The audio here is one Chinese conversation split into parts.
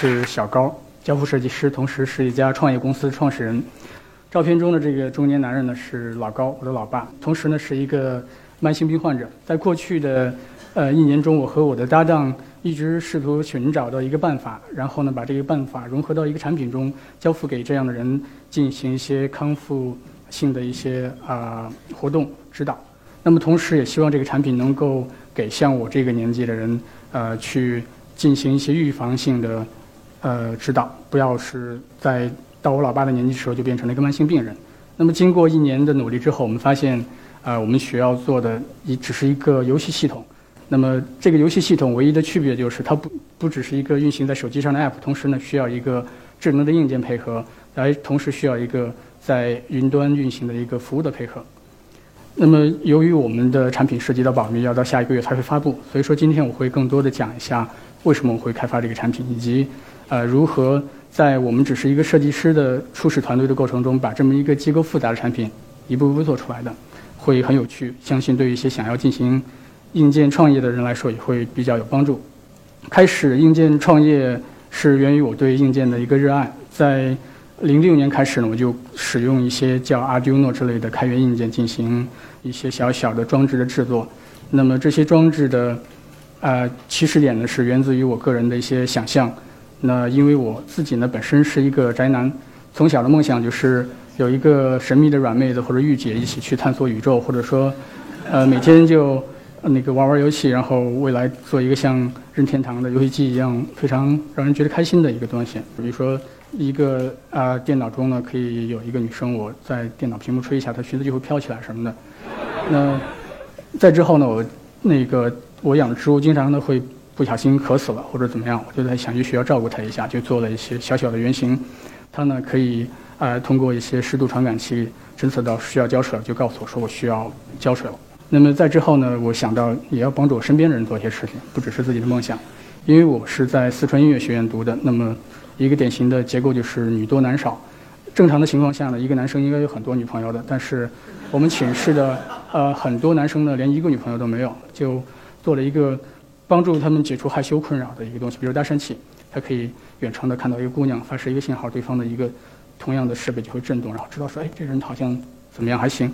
是小高，交付设计师，同时是一家创业公司创始人。照片中的这个中年男人呢是老高，我的老爸，同时呢是一个慢性病患者。在过去的呃一年中，我和我的搭档一直试图寻找到一个办法，然后呢把这个办法融合到一个产品中，交付给这样的人进行一些康复性的一些啊活动指导。那么同时也希望这个产品能够给像我这个年纪的人呃去。进行一些预防性的，呃，指导，不要是在到我老爸的年纪时候就变成了一个慢性病人。那么经过一年的努力之后，我们发现，呃，我们需要做的一只是一个游戏系统。那么这个游戏系统唯一的区别就是它不不只是一个运行在手机上的 App，同时呢需要一个智能的硬件配合，来同时需要一个在云端运行的一个服务的配合。那么由于我们的产品涉及到保密，要到下一个月才会发布，所以说今天我会更多的讲一下。为什么我会开发这个产品，以及呃如何在我们只是一个设计师的初始团队的过程中，把这么一个结构复杂的产品一步步做出来的，会很有趣。相信对于一些想要进行硬件创业的人来说，也会比较有帮助。开始硬件创业是源于我对硬件的一个热爱。在零六年开始呢，我就使用一些叫 Arduino 之类的开源硬件进行一些小小的装置的制作。那么这些装置的呃，起始点呢是源自于我个人的一些想象。那因为我自己呢本身是一个宅男，从小的梦想就是有一个神秘的软妹子或者御姐一起去探索宇宙，或者说，呃，每天就那个玩玩游戏，然后未来做一个像任天堂的游戏机一样非常让人觉得开心的一个东西。比如说，一个啊电脑中呢可以有一个女生，我在电脑屏幕吹一下，她裙子就会飘起来什么的。那再之后呢，我那个。我养的植物经常呢会不小心渴死了或者怎么样，我就在想去学校照顾他一下，就做了一些小小的原型。它呢可以呃通过一些湿度传感器侦测到需要浇水了，就告诉我说我需要浇水了。那么在之后呢，我想到也要帮助我身边的人做一些事情，不只是自己的梦想。因为我是在四川音乐学院读的，那么一个典型的结构就是女多男少。正常的情况下呢，一个男生应该有很多女朋友的，但是我们寝室的呃很多男生呢连一个女朋友都没有，就。做了一个帮助他们解除害羞困扰的一个东西，比如搭讪器，它可以远程的看到一个姑娘发射一个信号，对方的一个同样的设备就会震动，然后知道说，哎，这人好像怎么样还行。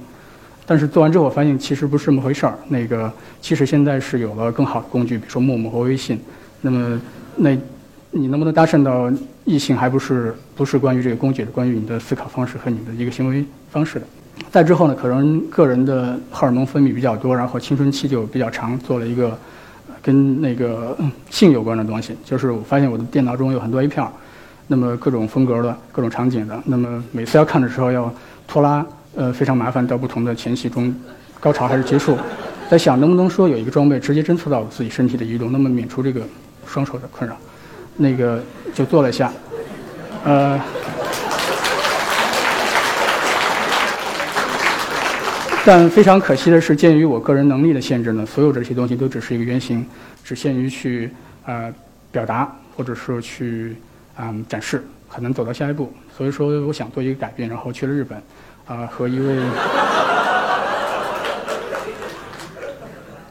但是做完之后，我发现其实不是这么回事儿。那个其实现在是有了更好的工具，比如说陌陌和微信。那么那你能不能搭讪到异性，还不是不是关于这个工具，的关于你的思考方式和你的一个行为方式的。再之后呢，可能个人的荷尔蒙分泌比较多，然后青春期就比较长，做了一个跟那个性有关的东西。就是我发现我的电脑中有很多 A 片，那么各种风格的、各种场景的，那么每次要看的时候要拖拉，呃，非常麻烦。到不同的前戏中，高潮还是结束，在想能不能说有一个装备直接侦测到自己身体的移动，那么免除这个双手的困扰。那个就做了一下，呃。但非常可惜的是，鉴于我个人能力的限制呢，所有这些东西都只是一个原型，只限于去呃表达，或者说去嗯展示，很难走到下一步。所以说，我想做一个改变，然后去了日本，啊，和一位，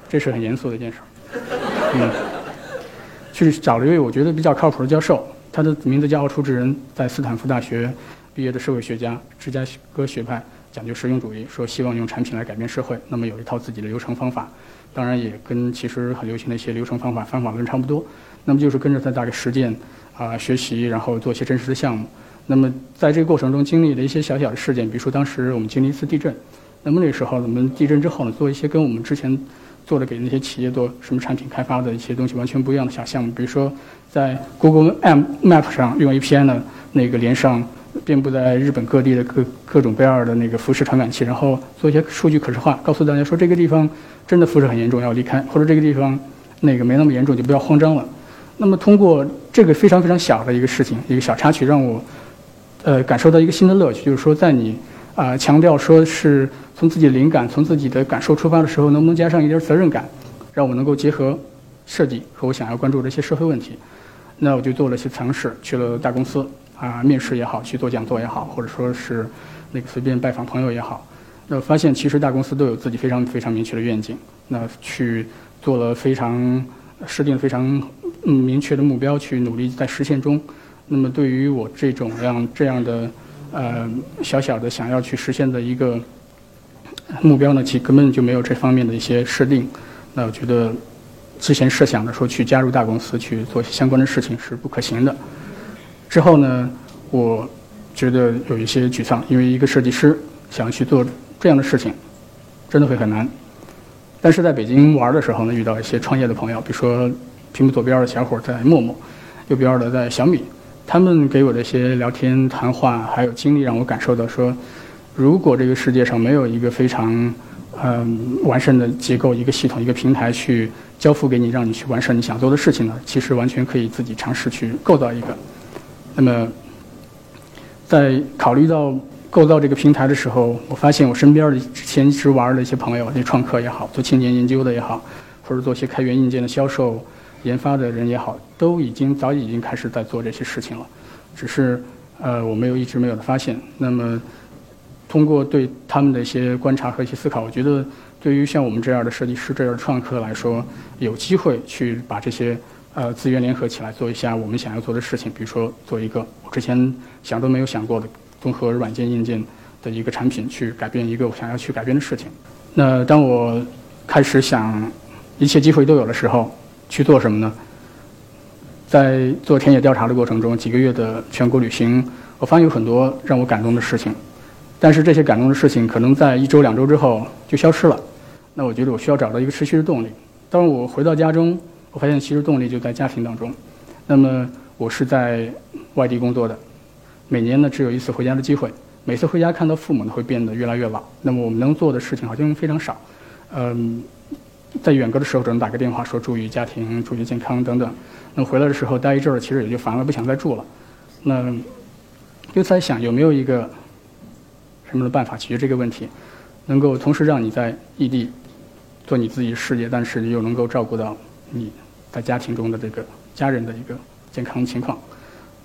这是很严肃的一件事，嗯，去找了一位我觉得比较靠谱的教授，他的名字叫奥楚之人，在斯坦福大学毕业的社会学家，芝加哥学派。讲究实用主义，说希望用产品来改变社会，那么有一套自己的流程方法，当然也跟其实很流行的一些流程方法方法论差不多。那么就是跟着他大概实践啊学习，然后做一些真实的项目。那么在这个过程中经历了一些小小的事件，比如说当时我们经历一次地震，那么那时候我们地震之后呢，做一些跟我们之前做的给那些企业做什么产品开发的一些东西完全不一样的小项目，比如说在 Google Map 上用 API 呢那个连上。遍布在日本各地的各各种各样的那个辐射传感器，然后做一些数据可视化，告诉大家说这个地方真的辐射很严重，要离开；或者这个地方那个没那么严重，就不要慌张了。那么通过这个非常非常小的一个事情，一个小插曲，让我呃感受到一个新的乐趣，就是说在你啊强调说是从自己灵感、从自己的感受出发的时候，能不能加上一点责任感，让我能够结合设计和我想要关注的一些社会问题。那我就做了些尝试，去了大公司。啊，面试也好，去做讲座也好，或者说是那个随便拜访朋友也好，那发现其实大公司都有自己非常非常明确的愿景。那去做了非常设定非常嗯明确的目标去努力在实现中。那么对于我这种样这样的呃小小的想要去实现的一个目标呢，其根本就没有这方面的一些设定。那我觉得之前设想的说去加入大公司去做相关的事情是不可行的。之后呢，我觉得有一些沮丧，因为一个设计师想去做这样的事情，真的会很难。但是在北京玩的时候呢，遇到一些创业的朋友，比如说屏幕左边的小伙在陌陌，右边的在小米，他们给我的一些聊天谈话还有经历，让我感受到说，如果这个世界上没有一个非常嗯完善的结构、一个系统、一个平台去交付给你，让你去完成你想做的事情呢，其实完全可以自己尝试去构造一个。那么，在考虑到构造这个平台的时候，我发现我身边的之前一直玩的一些朋友，那创客也好，做青年研究的也好，或者做些开源硬件的销售、研发的人也好，都已经早已经开始在做这些事情了，只是呃我没有一直没有的发现。那么，通过对他们的一些观察和一些思考，我觉得对于像我们这样的设计师、这样的创客来说，有机会去把这些。呃，资源联合起来做一下我们想要做的事情，比如说做一个我之前想都没有想过的综合软件硬件的一个产品，去改变一个我想要去改变的事情。那当我开始想一切机会都有的时候，去做什么呢？在做田野调查的过程中，几个月的全国旅行，我发现有很多让我感动的事情，但是这些感动的事情可能在一周两周之后就消失了。那我觉得我需要找到一个持续的动力。当我回到家中。我发现其实动力就在家庭当中。那么我是在外地工作的，每年呢只有一次回家的机会。每次回家看到父母呢会变得越来越老。那么我们能做的事情好像非常少。嗯，在远隔的时候只能打个电话说注意家庭、注意健康等等。那回来的时候待一阵儿，其实也就烦了，不想再住了。那就在想有没有一个什么的办法解决这个问题，能够同时让你在异地做你自己事业，但是又能够照顾到你。在家庭中的这个家人的一个健康情况，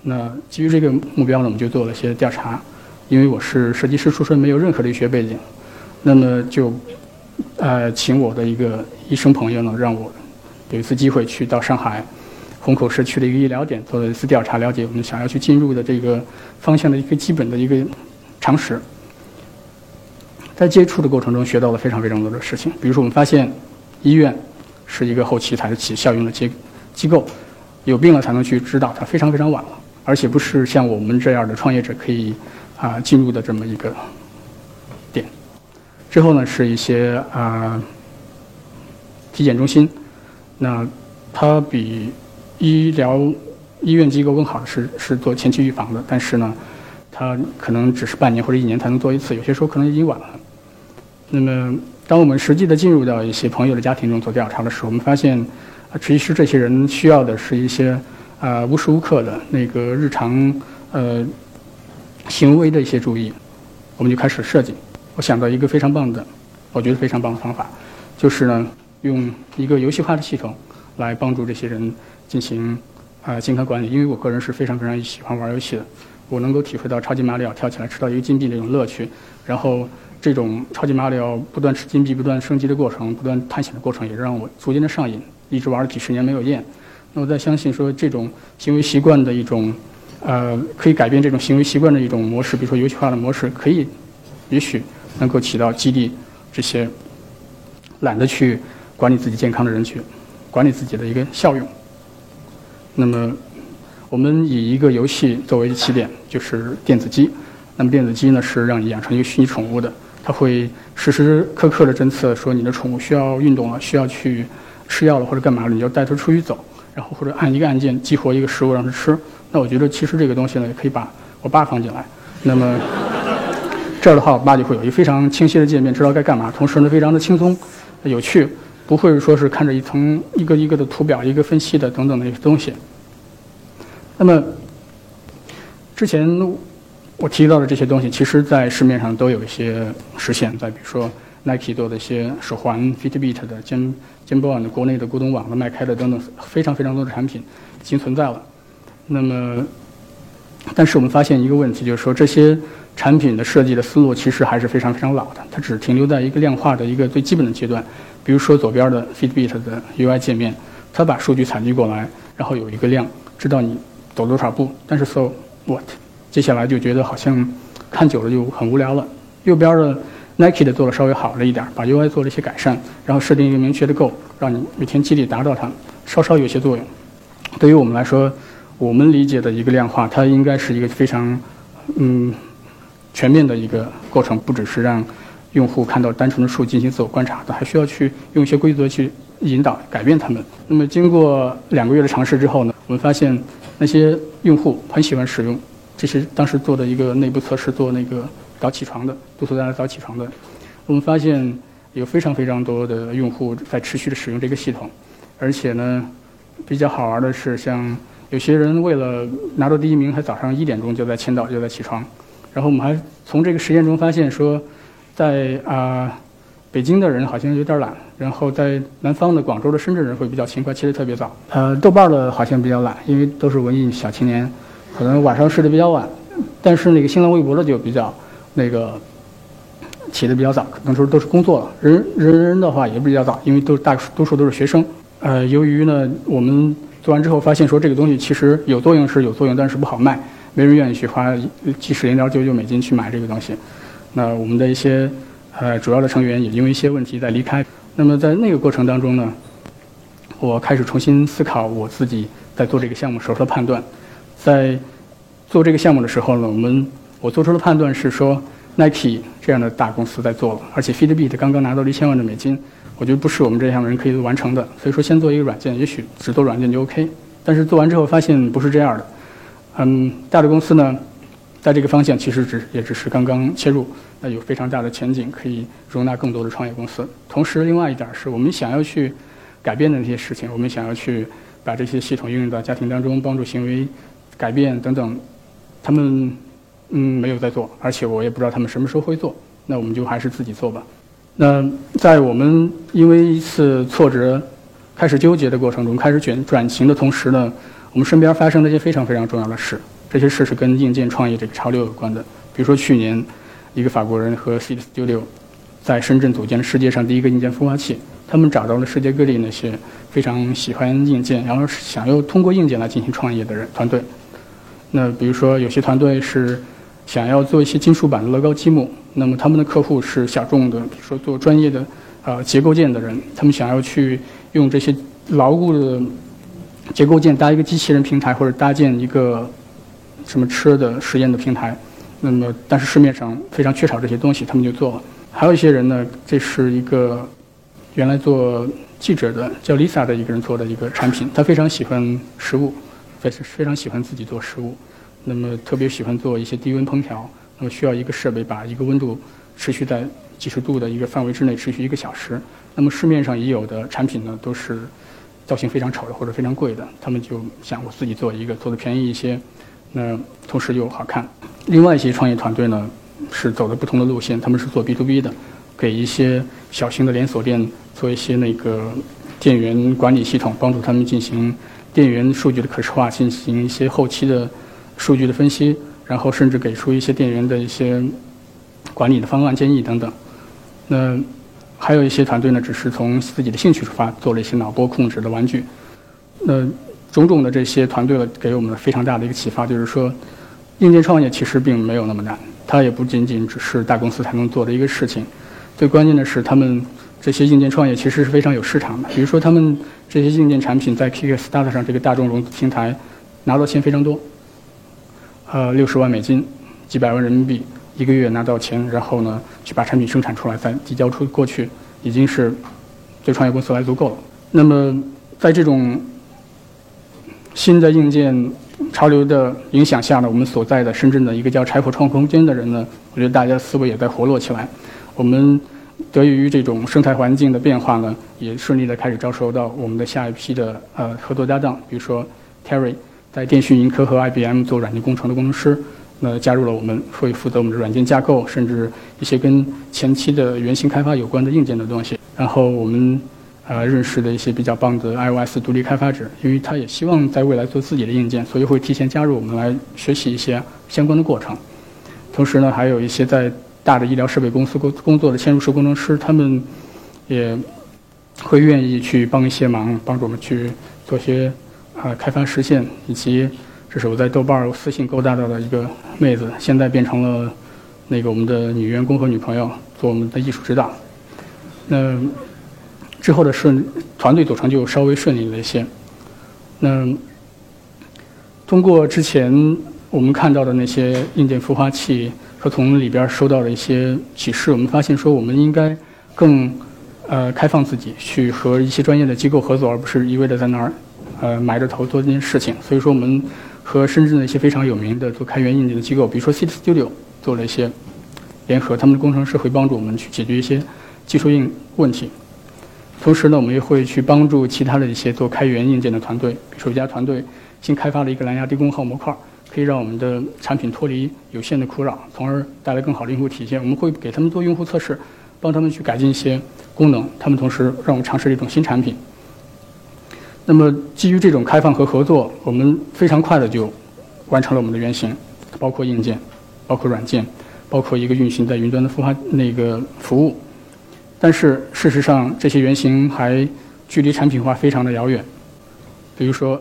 那基于这个目标呢，我们就做了一些调查。因为我是设计师出身，没有任何的医学背景，那么就呃请我的一个医生朋友呢，让我有一次机会去到上海虹口市区的一个医疗点做了一次调查，了解我们想要去进入的这个方向的一个基本的一个常识。在接触的过程中，学到了非常非常多的事情，比如说我们发现医院。是一个后期才是起效用的机机构，有病了才能去知道它，非常非常晚了，而且不是像我们这样的创业者可以啊进入的这么一个点。之后呢，是一些啊体检中心，那它比医疗医院机构更好的是是做前期预防的，但是呢，它可能只是半年或者一年才能做一次，有些时候可能已经晚了。那么。当我们实际的进入到一些朋友的家庭中做调查的时候，我们发现，啊，其实这些人需要的是一些啊无时无刻的那个日常呃行为的一些注意。我们就开始设计。我想到一个非常棒的，我觉得非常棒的方法，就是呢用一个游戏化的系统来帮助这些人进行啊健康管理。因为我个人是非常非常喜欢玩游戏的，我能够体会到超级马里奥跳起来吃到一个金币那种乐趣，然后。这种超级马里奥不断吃金币、不断升级的过程、不断探险的过程，也让我逐渐的上瘾，一直玩了几十年没有厌。那我在相信说，这种行为习惯的一种，呃，可以改变这种行为习惯的一种模式，比如说游戏化的模式，可以，也许能够起到激励这些懒得去管理自己健康的人去管理自己的一个效用。那么，我们以一个游戏作为起点，就是电子鸡。那么电子鸡呢，是让你养成一个虚拟宠物的。它会时时刻刻的侦测，说你的宠物需要运动了，需要去吃药了，或者干嘛了，你就带它出去走，然后或者按一个按键激活一个食物让它吃。那我觉得其实这个东西呢，也可以把我爸放进来。那么这样的话，我爸就会有一个非常清晰的界面，知道该干嘛，同时呢，非常的轻松、有趣，不会说是看着一层一个一个的图表、一个分析的等等的一些东西。那么之前。我提到的这些东西，其实在市面上都有一些实现。再比如说，Nike 做的一些手环，Fitbit 的肩肩包的国内的古董网的迈开的等等，非常非常多的产品已经存在了。那么，但是我们发现一个问题，就是说这些产品的设计的思路其实还是非常非常老的，它只停留在一个量化的一个最基本的阶段。比如说左边的 Fitbit 的 UI 界面，它把数据采集过来。然后有一个量，知道你走多少步。但是 so what？接下来就觉得好像看久了就很无聊了。右边的 Nike 的做的稍微好了一点，把 UI 做了一些改善，然后设定一个明确的 Goal，让你每天激励达到它，稍稍有些作用。对于我们来说，我们理解的一个量化，它应该是一个非常嗯全面的一个过程，不只是让用户看到单纯的数进行自我观察，它还需要去用一些规则去引导改变他们。那么经过两个月的尝试之后呢，我们发现那些用户很喜欢使用。这是当时做的一个内部测试，做那个早起床的，督促大家早起床的。我们发现有非常非常多的用户在持续的使用这个系统，而且呢，比较好玩的是，像有些人为了拿到第一名，还早上一点钟就在签到，就在起床。然后我们还从这个实验中发现说，在啊北京的人好像有点懒，然后在南方的广州的深圳人会比较勤快，起得特别早。呃，豆瓣的好像比较懒，因为都是文艺小青年。可能晚上睡得比较晚，但是那个新浪微博的就比较那个起得比较早，可能说都是工作了。人人人的话也比较早，因为都大多数都是学生。呃，由于呢，我们做完之后发现说这个东西其实有作用是有作用，但是不好卖，没人愿意去花几十零点九九美金去买这个东西。那我们的一些呃主要的成员也因为一些问题在离开。那么在那个过程当中呢，我开始重新思考我自己在做这个项目时候的判断。在做这个项目的时候呢，我们我做出的判断是说，Nike 这样的大公司在做了，而且 Fitbit 刚刚拿到了一千万的美金，我觉得不是我们这样的人可以完成的。所以说，先做一个软件，也许只做软件就 OK。但是做完之后发现不是这样的。嗯，大的公司呢，在这个方向其实只也只是刚刚切入，那有非常大的前景，可以容纳更多的创业公司。同时，另外一点是我们想要去改变的那些事情，我们想要去把这些系统应用到家庭当中，帮助行为。改变等等，他们嗯没有在做，而且我也不知道他们什么时候会做。那我们就还是自己做吧。那在我们因为一次挫折开始纠结的过程中，开始转转型的同时呢，我们身边发生了一些非常非常重要的事。这些事是跟硬件创业这个潮流有关的。比如说去年，一个法国人和 Seed Studio 在深圳组建了世界上第一个硬件孵化器。他们找到了世界各地那些非常喜欢硬件，然后想要通过硬件来进行创业的人团队。那比如说，有些团队是想要做一些金属板的乐高积木，那么他们的客户是小众的，比如说做专业的呃结构件的人，他们想要去用这些牢固的结构件搭一个机器人平台，或者搭建一个什么车的实验的平台。那么，但是市面上非常缺少这些东西，他们就做了。还有一些人呢，这是一个原来做记者的叫 Lisa 的一个人做的一个产品，他非常喜欢食物。非常非常喜欢自己做食物，那么特别喜欢做一些低温烹调，那么需要一个设备把一个温度持续在几十度的一个范围之内持续一个小时。那么市面上已有的产品呢，都是造型非常丑的或者非常贵的，他们就想我自己做一个，做的便宜一些，那同时又好看。另外一些创业团队呢，是走的不同的路线，他们是做 B to B 的，给一些小型的连锁店做一些那个店员管理系统，帮助他们进行。电源数据的可视化，进行一些后期的数据的分析，然后甚至给出一些电源的一些管理的方案建议等等。那还有一些团队呢，只是从自己的兴趣出发，做了一些脑波控制的玩具。那种种的这些团队给我们非常大的一个启发，就是说，硬件创业其实并没有那么难，它也不仅仅只是大公司才能做的一个事情。最关键的是他们。这些硬件创业其实是非常有市场的，比如说他们这些硬件产品在 Kickstarter 上这个大众融资平台拿到钱非常多，呃，六十万美金，几百万人民币，一个月拿到钱，然后呢去把产品生产出来再递交出过去，已经是对创业公司来足够了。那么在这种新的硬件潮流的影响下呢，我们所在的深圳的一个叫柴火创空间的人呢，我觉得大家思维也在活络起来，我们。得益于这种生态环境的变化呢，也顺利的开始招收到我们的下一批的呃合作搭档，比如说 Terry 在电讯盈科和 IBM 做软件工程的工程师，那加入了我们，会负责我们的软件架构，甚至一些跟前期的原型开发有关的硬件的东西。然后我们呃认识的一些比较棒的 iOS 独立开发者，因为他也希望在未来做自己的硬件，所以会提前加入我们来学习一些相关的过程。同时呢，还有一些在大的医疗设备公司工工作的嵌入式工程师，他们也会愿意去帮一些忙，帮助我们去做些呃开发实现，以及这是我在豆瓣儿私信勾搭到的一个妹子，现在变成了那个我们的女员工和女朋友，做我们的艺术指导。那之后的顺团队组成就稍微顺利了一些。那通过之前我们看到的那些硬件孵化器和从里边收到了一些启示，我们发现说我们应该更呃开放自己，去和一些专业的机构合作，而不是一味的在那儿呃埋着头做这件事情。所以说，我们和深圳的一些非常有名的做开源硬件的机构，比如说 City Studio，做了一些联合，他们的工程师会帮助我们去解决一些技术硬问题。同时呢，我们也会去帮助其他的一些做开源硬件的团队，比如说一家团队新开发了一个蓝牙低功耗模块，可以让我们的产品脱离有限的苦扰，从而带来更好的用户体验。我们会给他们做用户测试，帮他们去改进一些功能。他们同时让我们尝试一种新产品。那么基于这种开放和合作，我们非常快的就完成了我们的原型，包括硬件，包括软件，包括一个运行在云端的孵化那个服务。但是事实上，这些原型还距离产品化非常的遥远。比如说，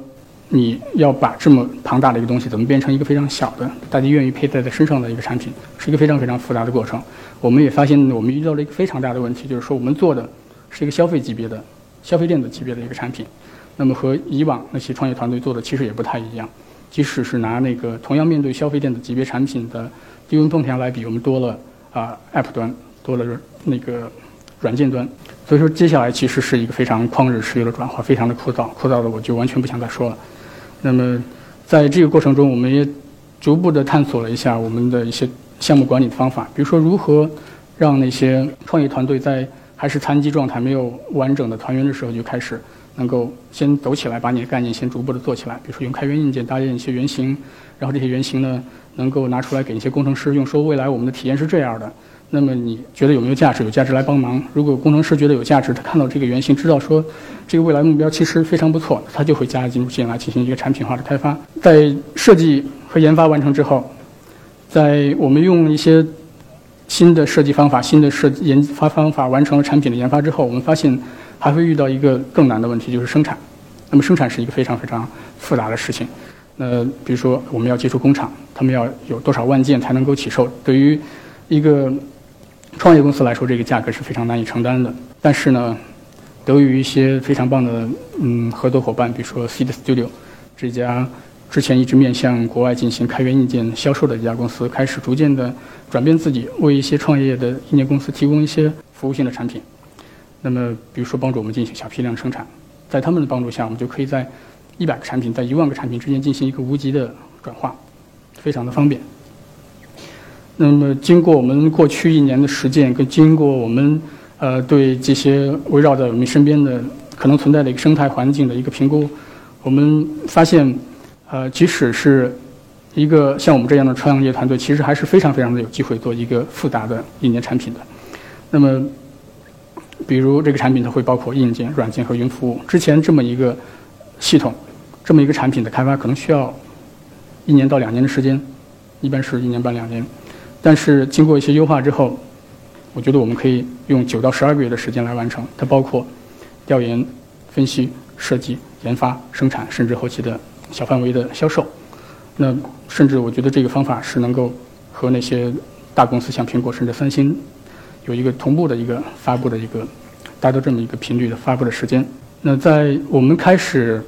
你要把这么庞大的一个东西，怎么变成一个非常小的、大家愿意佩戴在身上的一个产品，是一个非常非常复杂的过程。我们也发现，我们遇到了一个非常大的问题，就是说，我们做的是一个消费级别的、消费电子级别的一个产品，那么和以往那些创业团队做的其实也不太一样。即使是拿那个同样面对消费电子级别产品的低温烹调来比，我们多了啊 App 端多了那个。软件端，所以说接下来其实是一个非常旷日持久的转化，非常的枯燥，枯燥的我就完全不想再说了。那么，在这个过程中，我们也逐步的探索了一下我们的一些项目管理的方法，比如说如何让那些创业团队在还是残疾状态、没有完整的团员的时候就开始能够先走起来，把你的概念先逐步的做起来。比如说用开源硬件搭建一些原型，然后这些原型呢能够拿出来给一些工程师用，说未来我们的体验是这样的。那么你觉得有没有价值？有价值来帮忙。如果工程师觉得有价值，他看到这个原型，知道说这个未来目标其实非常不错，他就会加进进来进行一个产品化的开发。在设计和研发完成之后，在我们用一些新的设计方法、新的设计研发方法完成了产品的研发之后，我们发现还会遇到一个更难的问题，就是生产。那么生产是一个非常非常复杂的事情。那比如说我们要接触工厂，他们要有多少万件才能够起售？对于一个创业公司来说，这个价格是非常难以承担的。但是呢，得益于一些非常棒的嗯合作伙伴，比如说 Seed Studio 这家之前一直面向国外进行开源硬件销售的一家公司，开始逐渐的转变自己，为一些创业的硬件公司提供一些服务性的产品。那么，比如说帮助我们进行小批量生产，在他们的帮助下，我们就可以在一百个产品、在一万个产品之间进行一个无极的转化，非常的方便。那么，经过我们过去一年的实践，跟经过我们呃对这些围绕在我们身边的可能存在的一个生态环境的一个评估，我们发现，呃，即使是一个像我们这样的创业团队，其实还是非常非常的有机会做一个复杂的硬件产品的。那么，比如这个产品它会包括硬件、软件和云服务。之前这么一个系统，这么一个产品的开发，可能需要一年到两年的时间，一般是一年半两年。但是经过一些优化之后，我觉得我们可以用九到十二个月的时间来完成。它包括调研、分析、设计、研发、生产，甚至后期的小范围的销售。那甚至我觉得这个方法是能够和那些大公司，像苹果甚至三星，有一个同步的一个发布的一个达到这么一个频率的发布的时间。那在我们开始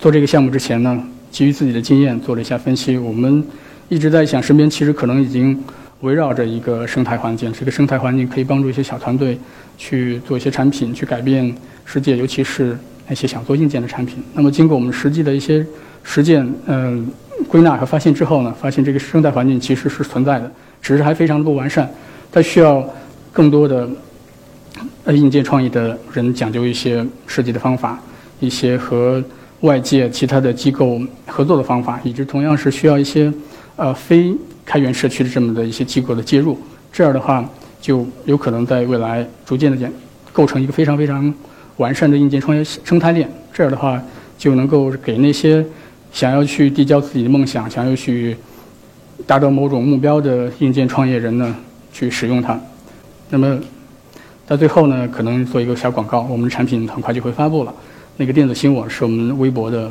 做这个项目之前呢，基于自己的经验做了一下分析，我们。一直在想，身边其实可能已经围绕着一个生态环境。这个生态环境可以帮助一些小团队去做一些产品，去改变世界，尤其是那些想做硬件的产品。那么，经过我们实际的一些实践、嗯归纳和发现之后呢，发现这个生态环境其实是存在的，只是还非常的不完善。它需要更多的呃硬件创意的人讲究一些设计的方法，一些和外界其他的机构合作的方法，以及同样是需要一些。呃，非开源社区的这么的一些机构的介入，这样的话就有可能在未来逐渐的建构成一个非常非常完善的硬件创业生态链。这样的话就能够给那些想要去递交自己的梦想、想要去达到某种目标的硬件创业人呢去使用它。那么在最后呢，可能做一个小广告，我们的产品很快就会发布了。那个电子新我是我们微博的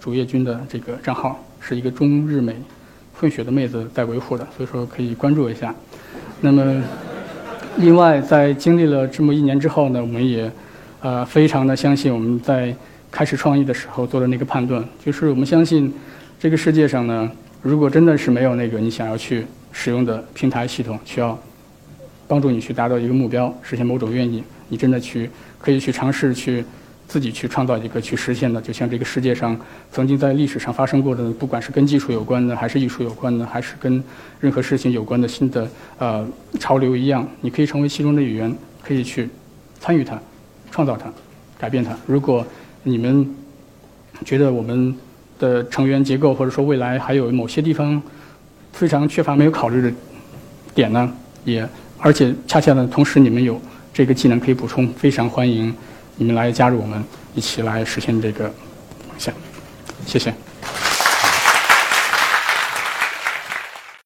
主页君的这个账号，是一个中日美混血的妹子在维护的，所以说可以关注一下。那么，另外在经历了这么一年之后呢，我们也呃非常的相信我们在开始创业的时候做的那个判断，就是我们相信这个世界上呢，如果真的是没有那个你想要去使用的平台系统，需要帮助你去达到一个目标，实现某种愿意，你真的去可以去尝试去。自己去创造一个去实现的，就像这个世界上曾经在历史上发生过的，不管是跟技术有关的，还是艺术有关的，还是跟任何事情有关的新的呃潮流一样，你可以成为其中的一员，可以去参与它，创造它，改变它。如果你们觉得我们的成员结构或者说未来还有某些地方非常缺乏没有考虑的点呢，也而且恰恰呢，同时你们有这个技能可以补充，非常欢迎。你们来加入我们，一起来实现这个梦想。谢谢。